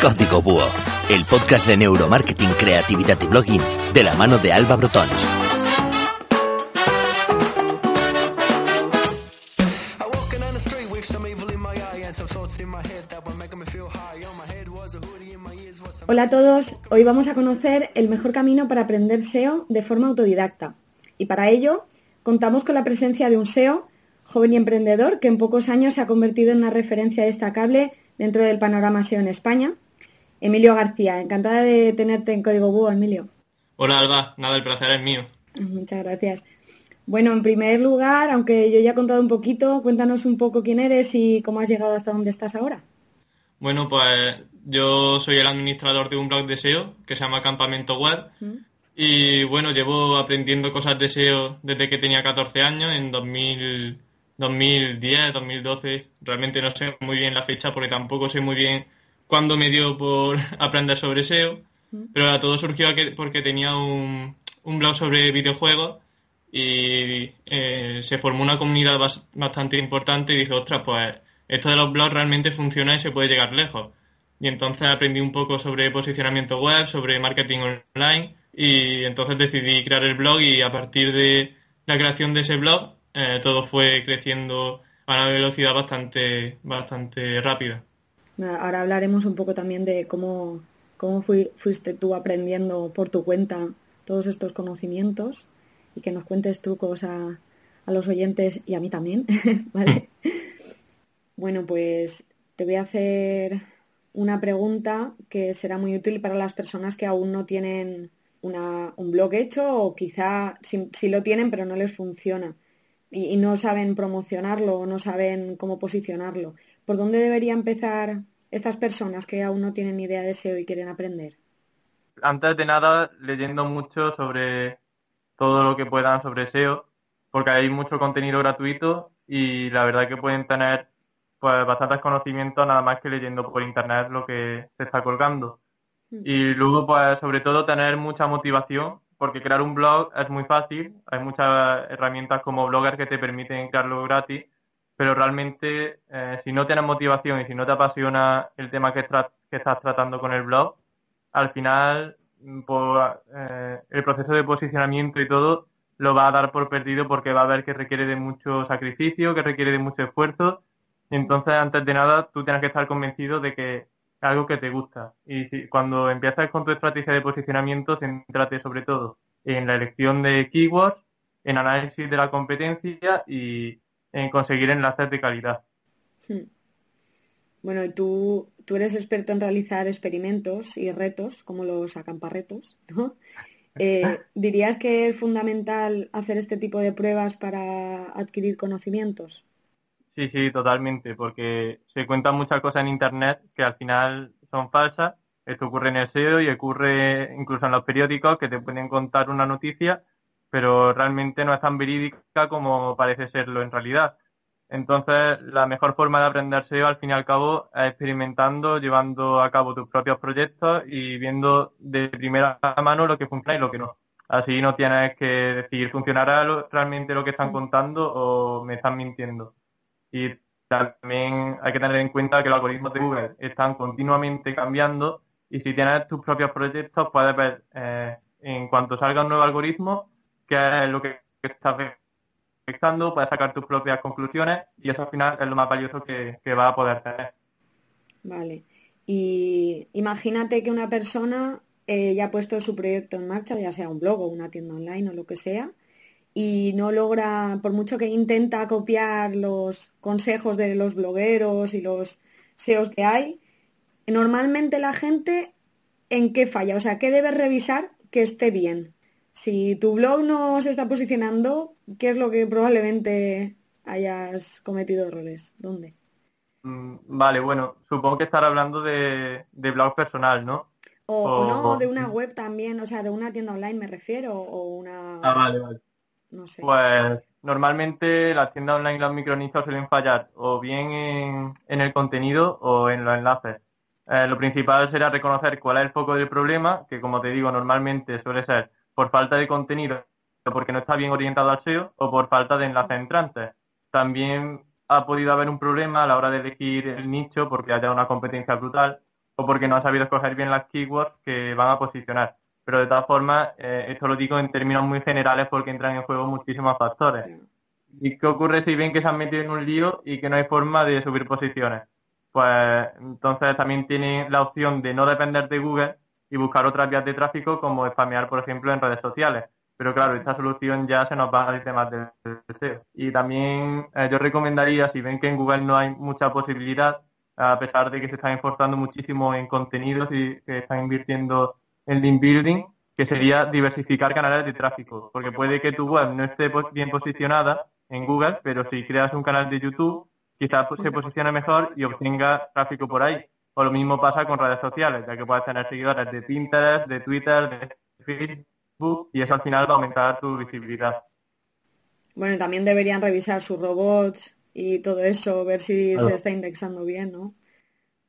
Código Búho, el podcast de neuromarketing, creatividad y blogging de la mano de Alba Brotons. Hola a todos, hoy vamos a conocer el mejor camino para aprender SEO de forma autodidacta. Y para ello contamos con la presencia de un SEO joven y emprendedor que en pocos años se ha convertido en una referencia destacable dentro del panorama SEO en España Emilio García. Encantada de tenerte en Código Búho, Emilio. Hola, Alba. Nada, el placer es mío. Muchas gracias. Bueno, en primer lugar, aunque yo ya he contado un poquito, cuéntanos un poco quién eres y cómo has llegado hasta donde estás ahora. Bueno, pues yo soy el administrador de un blog de SEO que se llama Campamento Web. Mm. Y bueno, llevo aprendiendo cosas de SEO desde que tenía 14 años, en 2000, 2010, 2012. Realmente no sé muy bien la fecha porque tampoco sé muy bien cuando me dio por aprender sobre SEO, pero todo surgió porque tenía un, blog sobre videojuegos y eh, se formó una comunidad bastante importante y dije, ostras, pues esto de los blogs realmente funciona y se puede llegar lejos. Y entonces aprendí un poco sobre posicionamiento web, sobre marketing online y entonces decidí crear el blog y a partir de la creación de ese blog eh, todo fue creciendo a una velocidad bastante, bastante rápida. Ahora hablaremos un poco también de cómo, cómo fuiste tú aprendiendo por tu cuenta todos estos conocimientos y que nos cuentes trucos a, a los oyentes y a mí también, ¿vale? bueno, pues te voy a hacer una pregunta que será muy útil para las personas que aún no tienen una, un blog hecho o quizá sí, lo tienen pero no les funciona y, no saben promocionarlo o no saben cómo posicionarlo. ¿Por dónde debería empezar estas personas que aún no tienen idea de SEO y quieren aprender? Antes de nada, leyendo mucho sobre todo lo que puedan sobre SEO, porque hay mucho contenido gratuito y la verdad que pueden tener pues bastantes conocimientos nada más que leyendo por internet lo que se está colgando. Mm. Y luego, pues sobre todo tener mucha motivación, porque crear un blog es muy fácil, hay muchas herramientas como Blogger que te permiten crearlo gratis, pero realmente eh, si no tienes motivación y si no te apasiona el tema que, estás tratando con el blog, al final mm, por, eh, el proceso de posicionamiento y todo lo va a dar por perdido porque va a ver que requiere de mucho sacrificio, que requiere de mucho esfuerzo. Y entonces, antes de nada, tú tienes que estar convencido de que es algo que te gusta. Y si, cuando empiezas con tu estrategia de posicionamiento, céntrate sobre todo en la elección de keywords, en análisis de la competencia y, en conseguir enlaces de calidad. Hmm. Bueno, y tú, tú eres experto en realizar experimentos y retos, como los acamparretos, ¿no? Eh, ¿Dirías que es fundamental hacer este tipo de pruebas para adquirir conocimientos? Sí, sí, totalmente, porque se cuentan muchas cosas en Internet que al final son falsas. Esto ocurre en el SEO y ocurre incluso en los periódicos que te pueden contar una noticia pero realmente no es tan verídica como parece serlo en realidad. Entonces, la mejor forma de aprender SEO al fin y al cabo es experimentando, llevando a cabo tus propios proyectos y viendo de primera mano lo que funciona y lo que no. Así no tienes que decir, ¿funcionará realmente lo que están contando o me están mintiendo? Y también hay que tener en cuenta que los algoritmos de Google están continuamente cambiando y si tienes tus propios proyectos puedes ver eh, en cuanto salga un nuevo algoritmo qué es lo que estás afectando, puedes sacar tus propias conclusiones y eso al final es lo más valioso que, va a poder tener. Vale. Y imagínate que una persona eh, ya ha puesto su proyecto en marcha, ya sea un blog o una tienda online o lo que sea, y no logra, por mucho que intenta copiar los consejos de los blogueros y los SEOs que hay, normalmente la gente en qué falla, o sea, ¿qué debe revisar que esté bien? Si tu blog no se está posicionando, ¿qué es lo que probablemente hayas cometido errores? ¿Dónde? Mm, vale, bueno, supongo que estar hablando de, blog personal, ¿no? O, no, de una web también, o sea, de una tienda online me refiero, o una... Ah, vale, vale. No sé. Pues normalmente las tiendas online, los micronichos suelen fallar o bien en, el contenido o en los enlaces. Eh, lo principal será reconocer cuál es el foco del problema, que como te digo, normalmente suele ser por falta de contenido, porque no está bien orientado al SEO, o por falta de enlaces entrantes. También ha podido haber un problema a la hora de elegir el nicho porque haya una competencia brutal o porque no ha sabido escoger bien las keywords que van a posicionar. Pero de todas formas, eh, esto lo digo en términos muy generales porque entran en juego muchísimos factores. ¿Y qué ocurre si ven que se han metido en un lío y que no hay forma de subir posiciones? Pues entonces también tienen la opción de no depender de Google y buscar otras vías de tráfico como spamear, por ejemplo, en redes sociales. Pero claro, esta solución ya se nos va a temas del deseo. Y también eh, yo recomendaría, si ven que en Google no hay mucha posibilidad, a pesar de que se están esforzando muchísimo en contenidos y que están invirtiendo en link building, que sería diversificar canales de tráfico. Porque puede que tu web no esté bien posicionada en Google, pero si creas un canal de YouTube, quizás se posicione mejor y obtenga tráfico por ahí. O lo mismo pasa con redes sociales, ya que puedes tener seguidores de Pinterest, de Twitter, de Facebook y eso al final va a aumentar tu visibilidad. Bueno, también deberían revisar sus robots y todo eso, ver si se está indexando bien, ¿no?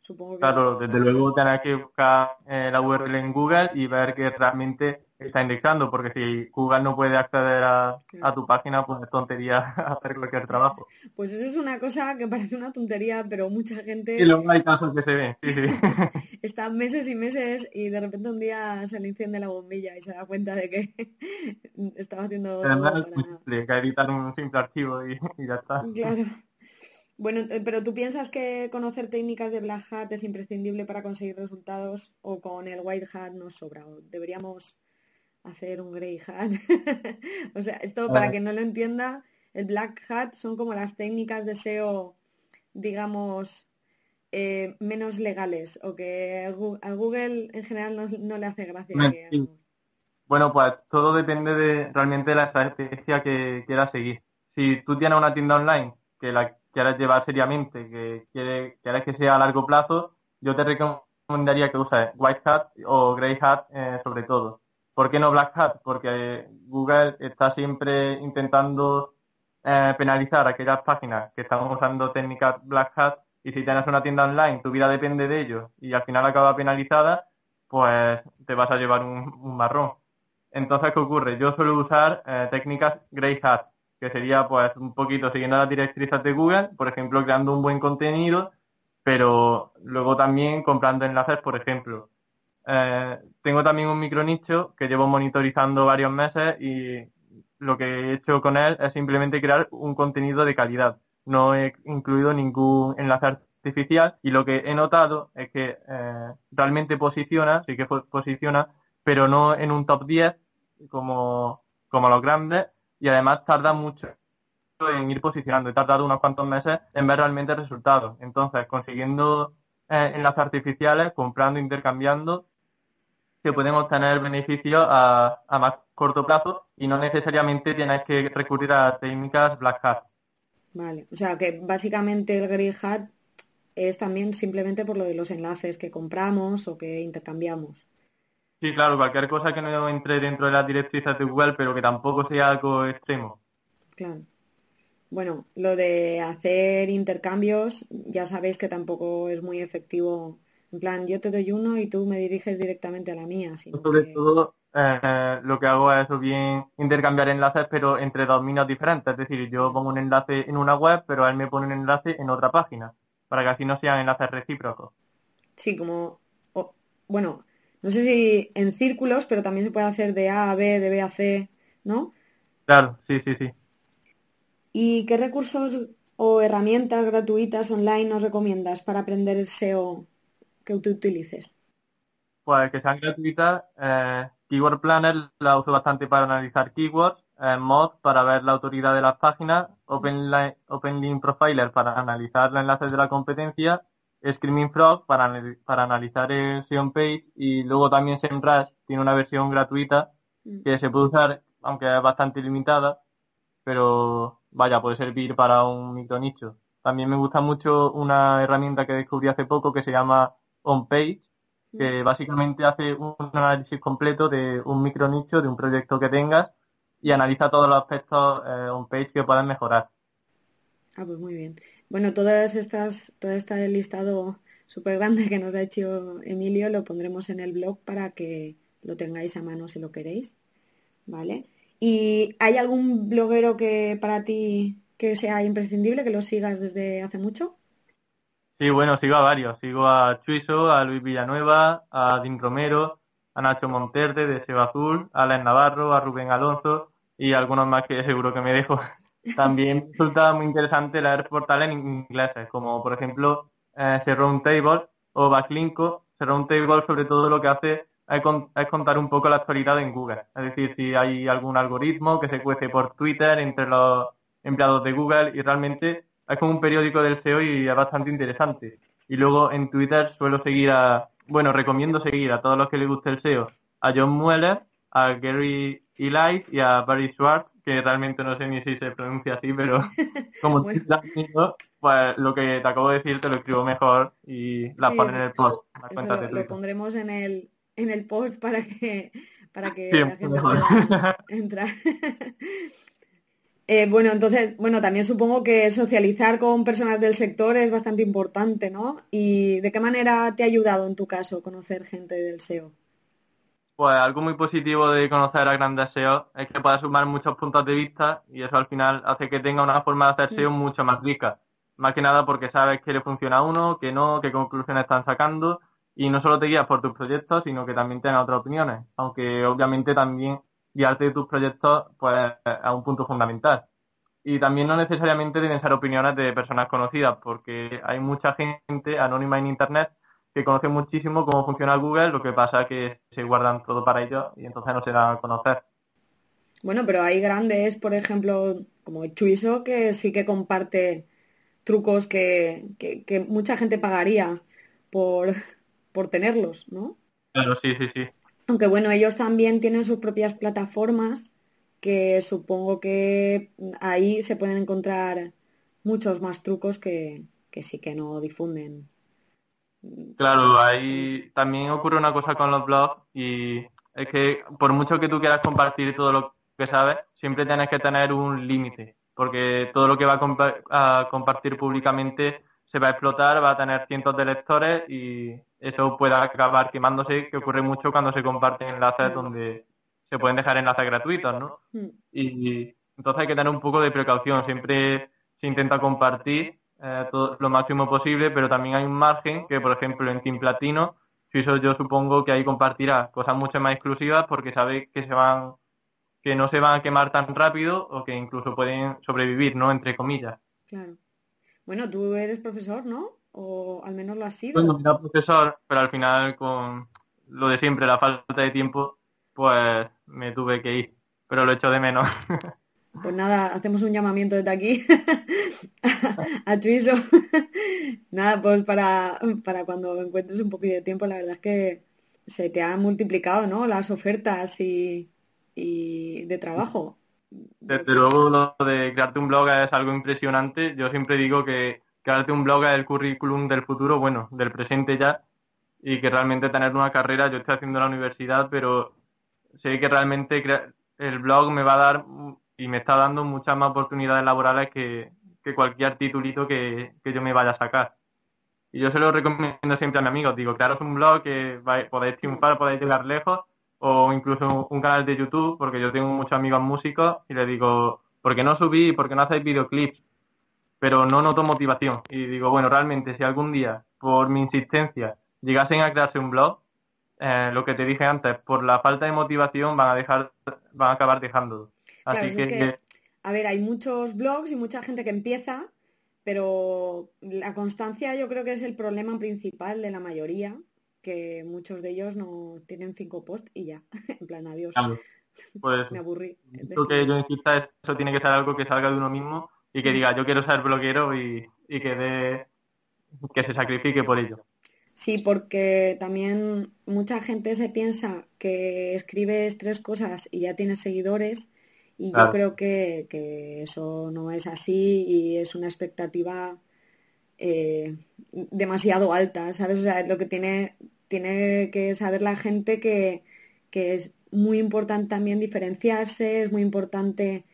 Supongo que... Claro, desde luego tener que buscar eh, la URL en Google y ver que realmente está indexando, porque si Google no puede acceder a, tu página, pues es tontería hacer cualquier trabajo. Pues eso es una cosa que parece una tontería, pero mucha gente... Y luego hay casos que se ven, sí, sí. Está meses y meses y de repente un día se le enciende la bombilla y se da cuenta de que estaba haciendo... Además es que editar un simple archivo y, ya está. Claro. Bueno, eh, pero ¿tú piensas que conocer técnicas de Black Hat es imprescindible para conseguir resultados o con el White Hat nos sobra? ¿O deberíamos hacer un grey hat. o sea, esto para que no lo entienda, el black hat son como las técnicas de SEO, digamos, eh, menos legales o que a Google en general no, le hace gracia. Bueno, pues todo depende de realmente de la estrategia que quieras seguir. Si tú tienes una tienda online que la quieres llevar seriamente, que quiere, quieres que sea a largo plazo, yo te recomendaría que uses White Hat o Grey Hat eh, sobre todo. ¿Por qué no Black Hat? Porque Google está siempre intentando eh, penalizar aquellas páginas que están usando técnicas Black Hat y si tienes una tienda online, tu vida depende de ello y al final acaba penalizada, pues te vas a llevar un, marrón. Entonces, ¿qué ocurre? Yo suelo usar eh, técnicas Grey Hat, que sería pues un poquito siguiendo las directrices de Google, por ejemplo, creando un buen contenido, pero luego también comprando enlaces, por ejemplo. Eh, tengo también un micronicho que llevo monitorizando varios meses y lo que he hecho con él es simplemente crear un contenido de calidad. No he incluido ningún enlace artificial y lo que he notado es que eh, realmente posiciona, sí que posiciona, pero no en un top 10 como, como los grandes y además tarda mucho en ir posicionando. He tardado unos cuantos meses en ver realmente resultados. Entonces, consiguiendo eh, enlaces artificiales, comprando, intercambiando, que pueden obtener beneficios a, más corto plazo y no necesariamente tienes que recurrir a técnicas Black Hat. Vale, o sea que básicamente el Green Hat es también simplemente por lo de los enlaces que compramos o que intercambiamos. Sí, claro, cualquier cosa que no entre dentro de las directrices de Google, pero que tampoco sea algo extremo. Claro. Bueno, lo de hacer intercambios, ya sabéis que tampoco es muy efectivo en plan, yo te doy uno y tú me diriges directamente a la mía. Sobre todo, eh, lo que hago es bien intercambiar enlaces, pero entre dominios diferentes. Es decir, yo pongo un enlace en una web, pero él me pone un enlace en otra página, para que así no sean enlaces recíprocos. Sí, como, bueno, no sé si en círculos, pero también se puede hacer de A a B, de B a C, ¿no? Claro, sí, sí, sí. ¿Y qué recursos o herramientas gratuitas online nos recomiendas para aprender el SEO que tú utilices? Pues que sean gratuitas. Eh, Keyword Planner la uso bastante para analizar keywords. Eh, Mod para ver la autoridad de las páginas. Open, Link Profiler para analizar los enlaces de la competencia. Screaming Frog para, para analizar el SEO page. Y luego también SEMrush tiene una versión gratuita mm. que se puede usar, aunque es bastante limitada, pero vaya, puede servir para un micro nicho. También me gusta mucho una herramienta que descubrí hace poco que se llama OnPage, que mm. básicamente hace un análisis completo de un micro nicho, de un proyecto que tengas y analiza todos los aspectos eh, on-page que puedan mejorar. Ah, pues muy bien. Bueno, todas estas, todo este listado súper grande que nos ha hecho Emilio lo pondremos en el blog para que lo tengáis a mano si lo queréis. ¿Vale? ¿Y hay algún bloguero que para ti que sea imprescindible, que lo sigas desde hace mucho? Sí, bueno, sigo a varios. Sigo a Chuiso, a Luis Villanueva, a Din Romero, a Nacho Monterde de Seba Azul, a Alen Navarro, a Rubén Alonso y algunos más que seguro que me dejo. También resulta muy interesante leer portales en inglés, como por ejemplo eh, Table o Backlinko. Table sobre todo lo que hace es, contar un poco la actualidad en Google. Es decir, si hay algún algoritmo que se cuece por Twitter entre los empleados de Google y realmente es como un periódico del SEO y es bastante interesante. Y luego en Twitter suelo seguir a, bueno, recomiendo seguir a todos los que les guste el SEO, a John Mueller, a Gary Elias y a Barry Schwartz, que realmente no sé ni si se pronuncia así, pero como bueno. pues lo que te acabo de decir te lo escribo mejor y la ponen en el post. lo, pondremos en el, en el post para que para que la gente pueda entrar. Eh, bueno, entonces, bueno, también supongo que socializar con personas del sector es bastante importante, ¿no? ¿Y de qué manera te ha ayudado en tu caso conocer gente del SEO? Pues algo muy positivo de conocer a grandes SEO es que puedes sumar muchos puntos de vista y eso al final hace que tenga una forma de hacer SEO mucho más rica. Más que nada porque sabes qué le funciona a uno, qué no, qué conclusiones están sacando y no solo te guías por tus proyectos, sino que también tienes otras opiniones, aunque obviamente también guiarte de tus proyectos pues a un punto fundamental. Y también no necesariamente deben ser opiniones de personas conocidas, porque hay mucha gente anónima en Internet que conoce muchísimo cómo funciona Google, lo que pasa es que se guardan todo para ellos y entonces no se dan a conocer. Bueno, pero hay grandes, por ejemplo, como Chuiso, que sí que comparte trucos que, que, mucha gente pagaría por, por tenerlos, ¿no? Claro, sí, sí, sí. Aunque bueno, ellos también tienen sus propias plataformas que supongo que ahí se pueden encontrar muchos más trucos que, sí que no difunden. Claro, ahí también ocurre una cosa con los blogs y es que por mucho que tú quieras compartir todo lo que sabes, siempre tienes que tener un límite, porque todo lo que va a, compartir públicamente se va a explotar, va a tener cientos de lectores y eso puede acabar quemándose, que ocurre mucho cuando se comparten enlaces donde se pueden dejar enlaces gratuitos, ¿no? Mm. Y entonces hay que tener un poco de precaución. Siempre se intenta compartir eh, todo, lo máximo posible, pero también hay un margen que, por ejemplo, en Team Platino, si eso yo supongo que ahí compartirá cosas mucho más exclusivas porque sabe que se van que no se van a quemar tan rápido o que incluso pueden sobrevivir, ¿no? Entre comillas. Claro. Bueno, tú eres profesor, ¿no? O al menos lo has sido. Bueno, profesor, pero al final con lo de siempre, la falta de tiempo, pues me tuve que ir. Pero lo echo de menos. Pues nada, hacemos un llamamiento desde aquí a Twiso. nada, pues para, para cuando encuentres un poquito de tiempo, la verdad es que se te han multiplicado, ¿no? Las ofertas y, y de trabajo. Desde luego lo de crearte un blog es algo impresionante. Yo siempre digo que crearte un blog es el currículum del futuro, bueno, del presente ya, y que realmente tener una carrera, yo estoy haciendo la universidad, pero sé que realmente el blog me va a dar y me está dando muchas más oportunidades laborales que, cualquier titulito que, yo me vaya a sacar. Y yo se lo recomiendo siempre a mis amigos. Digo, crearos un blog que podéis triunfar, podéis llegar lejos, o incluso un canal de YouTube, porque yo tengo muchos amigos músicos y les digo, ¿por qué no subí? ¿Por qué no hacéis videoclips? Pero no noto motivación. Y digo, bueno, realmente si algún día, por mi insistencia, llegasen a crearse un blog, eh, lo que te dije antes, por la falta de motivación van a dejar, van a acabar dejándolo. Así que, a ver, hay muchos blogs y mucha gente que empieza, pero la constancia yo creo que es el problema principal de la mayoría, que muchos de ellos no tienen cinco posts y ya, en plan adiós. Pues, Me aburrí. Lo que yo insista, eso tiene que ser algo que salga de uno mismo y que diga yo quiero ser bloguero y, y que, de, que se sacrifique por ello. Sí, porque también mucha gente se piensa que escribes tres cosas y ya tienes seguidores y yo creo que, que, eso no es así y es una expectativa eh, demasiado alta, ¿sabes? O sea, lo que tiene, tiene que saber la gente que, que es muy importante también diferenciarse, es muy importante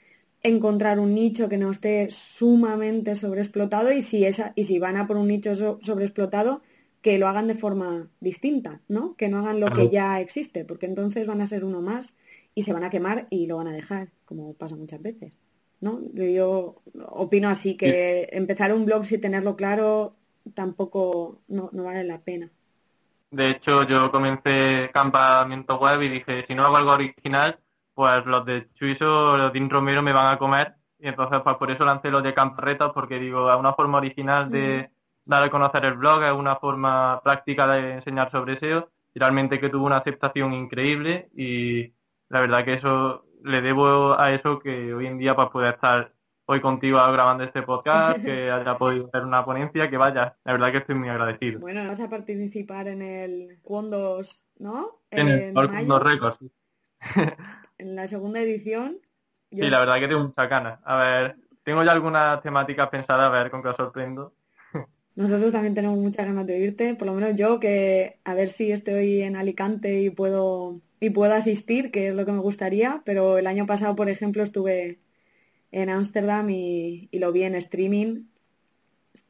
encontrar un nicho que no esté sumamente sobreexplotado y si, esa, y si van a por un nicho sobreexplotado, que lo hagan de forma distinta, ¿no? Que no hagan lo que ya existe, porque entonces van a ser uno más y se van a quemar y lo van a dejar, como pasa muchas veces, ¿no? Yo opino así, que empezar un blog sin tenerlo claro tampoco no, vale la pena. De hecho, yo comencé campamento web y dije, si no hago algo original, pues los de Chuiso los de Romero me van a comer. Y entonces, pues por eso lancé los de Camparretas, porque digo, es una forma original de, dar a conocer el blog, es una forma práctica de enseñar sobre SEO y realmente que tuvo una aceptación increíble y la verdad que eso le debo a eso que hoy en día pues pueda estar hoy contigo grabando este podcast, que haya podido hacer una ponencia, que vaya, la verdad que estoy muy agradecido. Bueno, vas a participar en el Condos, ¿no? En, el Condos Records. en la segunda edición. Sí, la verdad que tengo mucha ganas. A ver, tengo ya algunas temáticas pensadas, a ver con qué os sorprendo. Nosotros también tenemos muchas ganas de oírte, por lo menos yo, que a ver si estoy en Alicante y puedo, y puedo asistir, que es lo que me gustaría, pero el año pasado, por ejemplo, estuve en Ámsterdam y, lo vi en streaming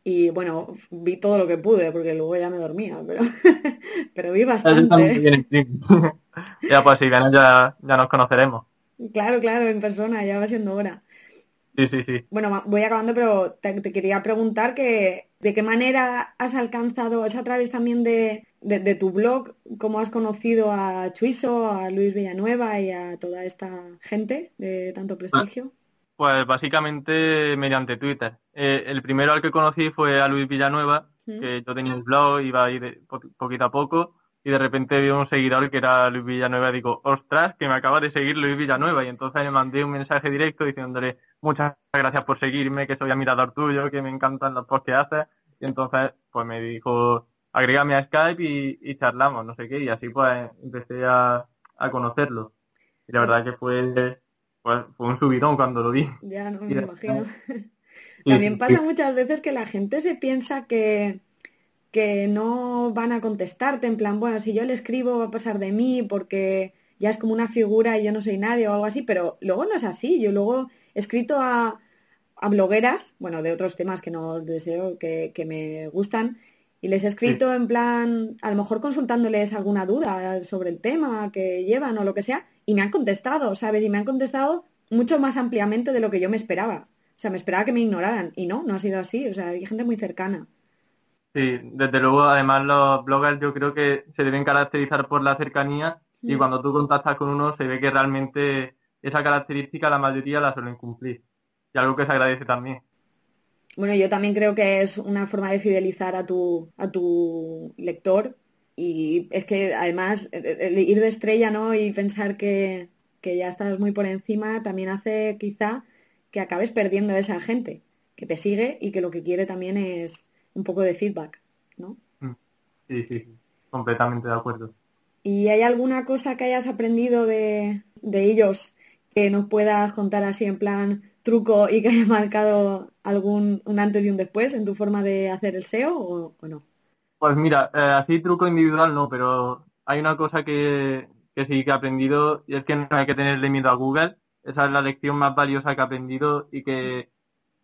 y bueno, vi todo lo que pude, porque luego ya me dormía, pero, pero vi bastante. ya pues si ganas ya, ya nos conoceremos. Claro, claro, en persona, ya va siendo hora. Sí, sí, sí. Bueno, voy acabando, pero te, quería preguntar que de qué manera has alcanzado, es a través también de, tu blog, cómo has conocido a Chuiso, a Luis Villanueva y a toda esta gente de tanto prestigio. Pues básicamente mediante Twitter. Eh, el primero al que conocí fue a Luis Villanueva, que yo tenía un blog, iba ahí de, poquito a poco, y de repente vi un seguidor que era Luis Villanueva y digo, ostras, que me acaba de seguir Luis Villanueva. Y entonces le mandé un mensaje directo diciéndole, muchas gracias por seguirme, que soy admirador tuyo, que me encantan los posts que haces. Y entonces, pues me dijo, agrégame a Skype y, charlamos, no sé qué, y así pues empecé a, conocerlo. Y la verdad que fue, pues, fue un subidón cuando lo vi. Ya, no me imagino. También pasa muchas veces que la gente se piensa que, que no van a contestarte, en plan, bueno, si yo le escribo va a pasar de mí porque ya es como una figura y yo no soy nadie o algo así, pero luego no es así. Yo luego escrito a, a blogueras, bueno, de otros temas que no deseo, que, que me gustan, y les he escrito en plan, a lo mejor consultándoles alguna duda sobre el tema que llevan o lo que sea, y me han contestado, ¿sabes? Y me han contestado mucho más ampliamente de lo que yo me esperaba. O sea, me esperaba que me ignoraran, y no, no ha sido así, o sea, hay gente muy cercana. Sí, desde luego, además los bloggers yo creo que se deben caracterizar por la cercanía y mm. cuando tú contactas con uno se ve que realmente esa característica la mayoría la suelen cumplir. Y algo que se agradece también. Bueno, yo también creo que es una forma de fidelizar a tu, a tu lector y es que además el ir de estrella ¿no? y pensar que, que ya estás muy por encima también hace quizá que acabes perdiendo a esa gente que te sigue y que lo que quiere también es un poco de feedback, ¿no? Mm. Sí, sí, completamente de acuerdo. ¿Y hay alguna cosa que hayas aprendido de, de ellos que nos puedas contar así en plan truco y que haya marcado algún un antes y un después en tu forma de hacer el SEO o, no? Pues mira, eh, así truco individual no, pero hay una cosa que, que sí que he aprendido y es que no hay que tenerle miedo a Google. Esa es la lección más valiosa que he aprendido y que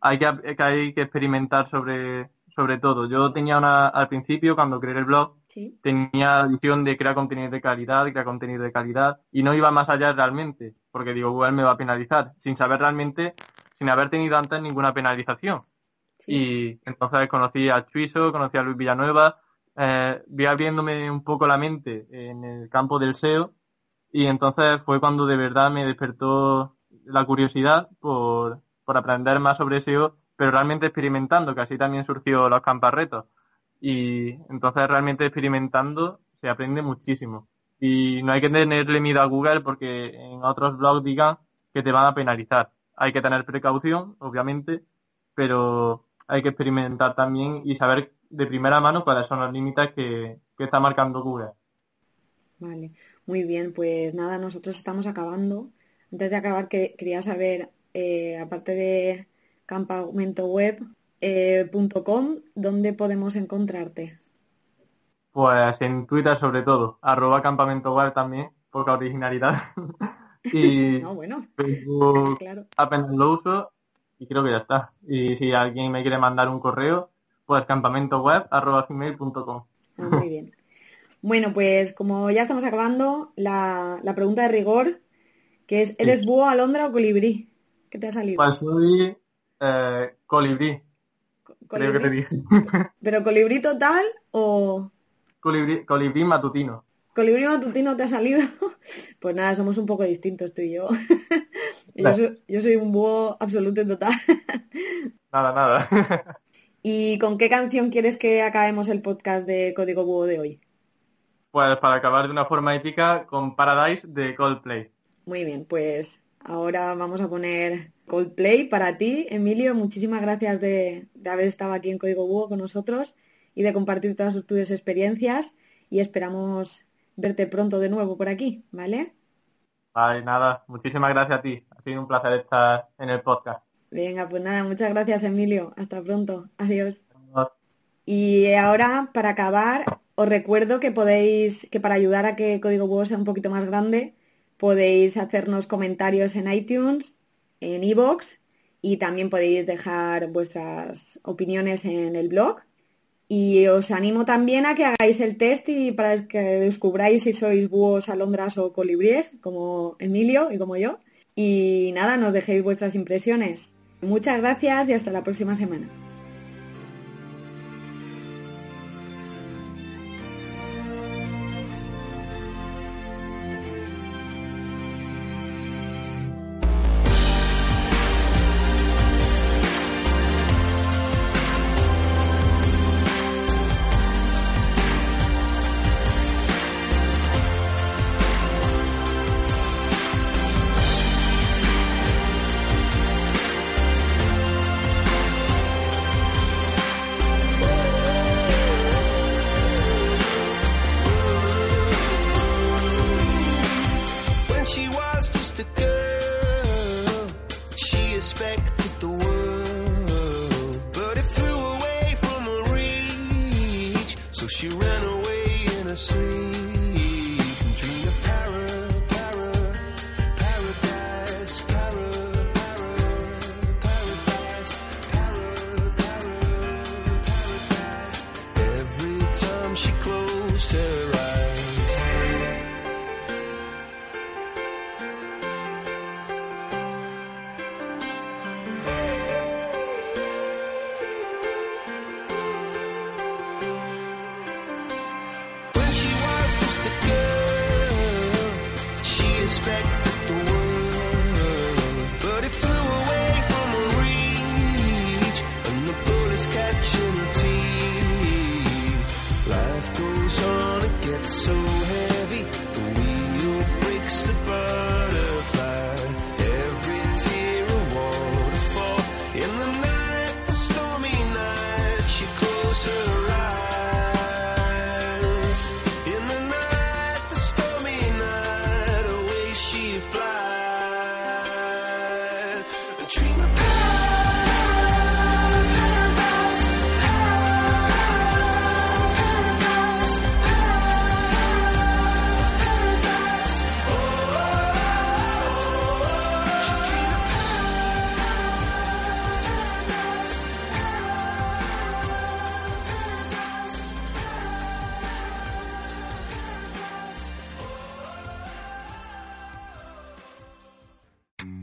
hay que, que hay que experimentar sobre, sobre todo. Yo tenía una, al principio, cuando creé el blog, tenía la visión de crear contenido de calidad, crear contenido de calidad, y no iba más allá realmente porque digo, Google me va a penalizar, sin saber realmente, sin haber tenido antes ninguna penalización. Y entonces conocí a Chuiso, conocí a Luis Villanueva, eh, vi abriéndome un poco la mente en el campo del SEO y entonces fue cuando de verdad me despertó la curiosidad por, por aprender más sobre SEO, pero realmente experimentando, que así también surgió los camparretos. Y entonces realmente experimentando se aprende muchísimo. Y no hay que tenerle miedo a Google porque en otros blogs digan que te van a penalizar. Hay que tener precaución, obviamente, pero hay que experimentar también y saber de primera mano cuáles son los límites que, que está marcando Google. Vale, muy bien, pues nada, nosotros estamos acabando. Antes de acabar, que, quería saber, eh, aparte de campamentoweb.com, eh, ¿dónde podemos encontrarte? Pues en Twitter sobre todo, arroba campamento web también, poca originalidad. y no, bueno, Facebook apenas lo uso y creo que ya está. Y si alguien me quiere mandar un correo, pues campamentoweb arroba gmail.com. Ah, muy bien. Bueno, pues como ya estamos acabando, la, la pregunta de rigor, que es, ¿eres búho, alondra o colibrí? ¿Qué te ha salido? Pues soy eh, colibrí. Creo que te dije. ¿Pero colibrí total o...? colibrí, matutino. Colibrí matutino te ha salido. Pues nada, somos un poco distintos tú y yo. yo, soy, un búho absoluto y total. Nada, nada. ¿Y con qué canción quieres que acabemos el podcast de Código Búho de hoy? Pues para acabar de una forma épica con Paradise de Coldplay. Muy bien, pues ahora vamos a poner Coldplay para ti, Emilio. Muchísimas gracias de, de haber estado aquí en Código Búho con nosotros y de compartir todas tus experiencias y esperamos verte pronto de nuevo por aquí, ¿vale? Vale, nada, muchísimas gracias a ti. Ha sido un placer estar en el podcast. Venga, pues nada, muchas gracias Emilio. Hasta pronto. Adiós. Y ahora, para acabar, os recuerdo que podéis, que para ayudar a que Código Búho sea un poquito más grande, podéis hacernos comentarios en iTunes, en iVoox y también podéis dejar vuestras opiniones en el blog y os animo también a que hagáis el test y para que descubráis si sois búhos, alondras o colibríes, como Emilio y como yo. Y nada, nos dejéis vuestras impresiones. Muchas gracias y hasta la próxima semana. she was. respect the